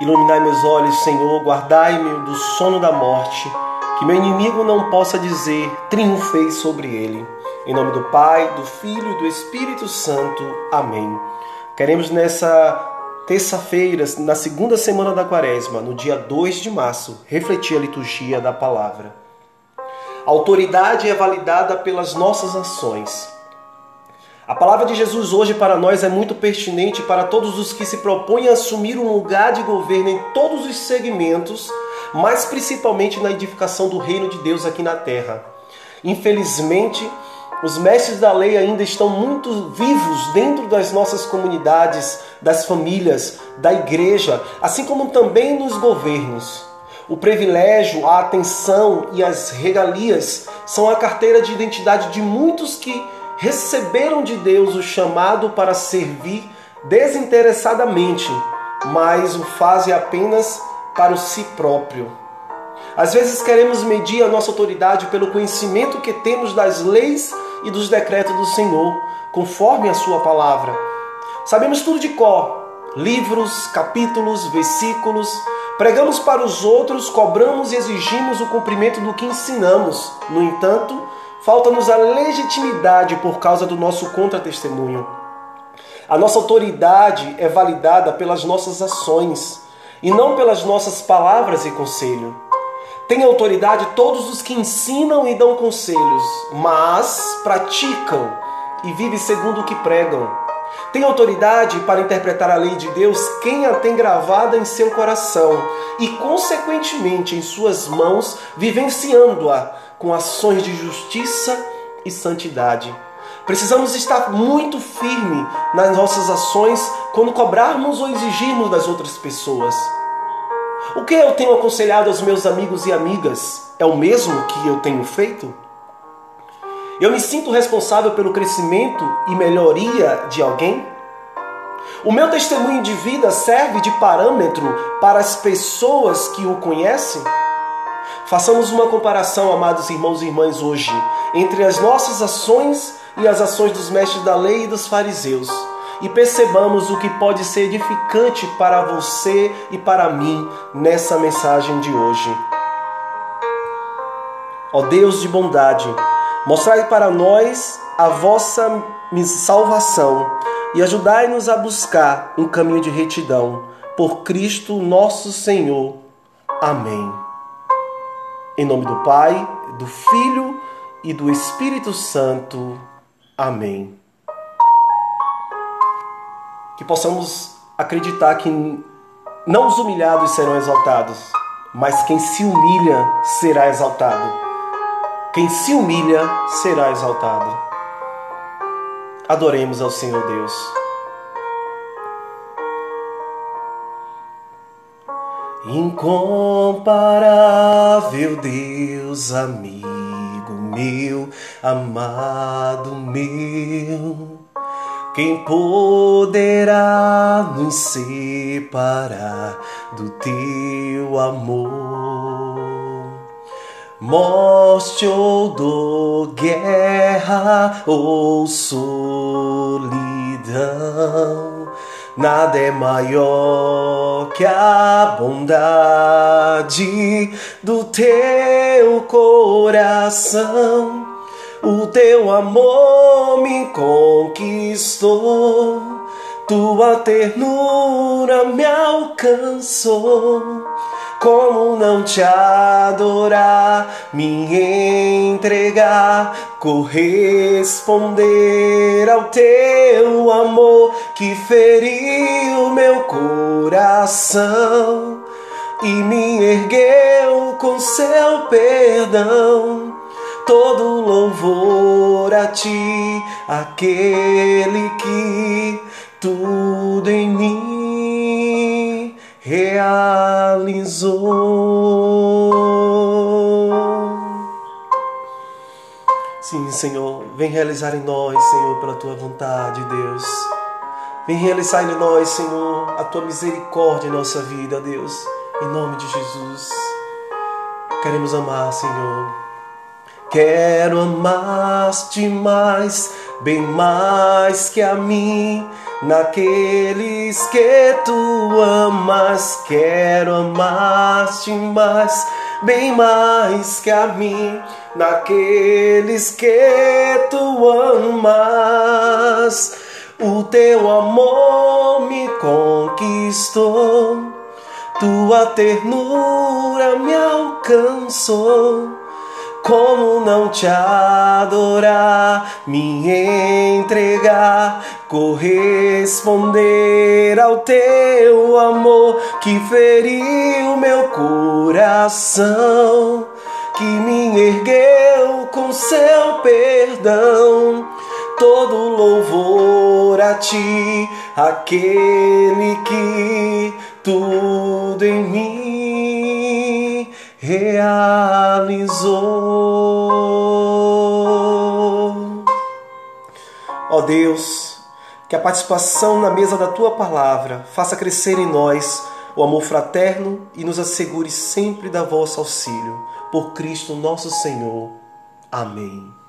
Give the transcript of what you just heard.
Iluminai meus olhos, Senhor, guardai-me do sono da morte, que meu inimigo não possa dizer, triunfei sobre ele. Em nome do Pai, do Filho e do Espírito Santo. Amém. Queremos nessa terça-feira, na segunda semana da quaresma, no dia 2 de março, refletir a liturgia da palavra. A autoridade é validada pelas nossas ações. A palavra de Jesus hoje para nós é muito pertinente para todos os que se propõem a assumir um lugar de governo em todos os segmentos, mas principalmente na edificação do reino de Deus aqui na terra. Infelizmente, os mestres da lei ainda estão muito vivos dentro das nossas comunidades, das famílias, da igreja, assim como também nos governos. O privilégio, a atenção e as regalias são a carteira de identidade de muitos que receberam de Deus o chamado para servir desinteressadamente, mas o fazem apenas para o si próprio. Às vezes queremos medir a nossa autoridade pelo conhecimento que temos das leis e dos decretos do Senhor, conforme a sua palavra. Sabemos tudo de cor, livros, capítulos, versículos, pregamos para os outros, cobramos e exigimos o cumprimento do que ensinamos. No entanto, Falta-nos a legitimidade por causa do nosso contra-testemunho. A nossa autoridade é validada pelas nossas ações e não pelas nossas palavras e conselho. Tem autoridade todos os que ensinam e dão conselhos, mas praticam e vivem segundo o que pregam. Tem autoridade para interpretar a lei de Deus quem a tem gravada em seu coração e, consequentemente, em suas mãos, vivenciando-a com ações de justiça e santidade. Precisamos estar muito firme nas nossas ações quando cobrarmos ou exigirmos das outras pessoas. O que eu tenho aconselhado aos meus amigos e amigas é o mesmo que eu tenho feito? Eu me sinto responsável pelo crescimento e melhoria de alguém? O meu testemunho de vida serve de parâmetro para as pessoas que o conhecem? Façamos uma comparação, amados irmãos e irmãs, hoje, entre as nossas ações e as ações dos mestres da lei e dos fariseus, e percebamos o que pode ser edificante para você e para mim nessa mensagem de hoje. Ó Deus de bondade, mostrai para nós a vossa salvação e ajudai-nos a buscar um caminho de retidão. Por Cristo nosso Senhor. Amém. Em nome do Pai, do Filho e do Espírito Santo. Amém. Que possamos acreditar que não os humilhados serão exaltados, mas quem se humilha será exaltado. Quem se humilha será exaltado. Adoremos ao Senhor Deus. Incomparável Deus, amigo meu, amado meu, quem poderá nos separar do teu amor? Morte ou dor, guerra ou solidão Nada é maior que a bondade do teu coração. O teu amor me conquistou, tua ternura me alcançou. Como não te adorar, me entregar, corresponder ao teu amor que feriu meu coração e me ergueu com seu perdão. Todo louvor a ti, aquele que tudo realizou. Sim, Senhor, vem realizar em nós, Senhor, pela tua vontade, Deus. Vem realizar em nós, Senhor, a tua misericórdia em nossa vida, Deus. Em nome de Jesus. Queremos amar, Senhor. Quero amar-te mais bem mais que a mim. Naqueles que tu amas, quero amar-te mais, bem mais que a mim. Naqueles que tu amas, o teu amor me conquistou, tua ternura me alcançou como não te adorar, me entregar, corresponder ao teu amor que feriu meu coração, que me ergueu com seu perdão. Todo louvor a ti, aquele que tudo em mim realizou. Ó oh Deus, que a participação na mesa da tua palavra faça crescer em nós o amor fraterno e nos assegure sempre da vosso auxílio. Por Cristo nosso Senhor. Amém.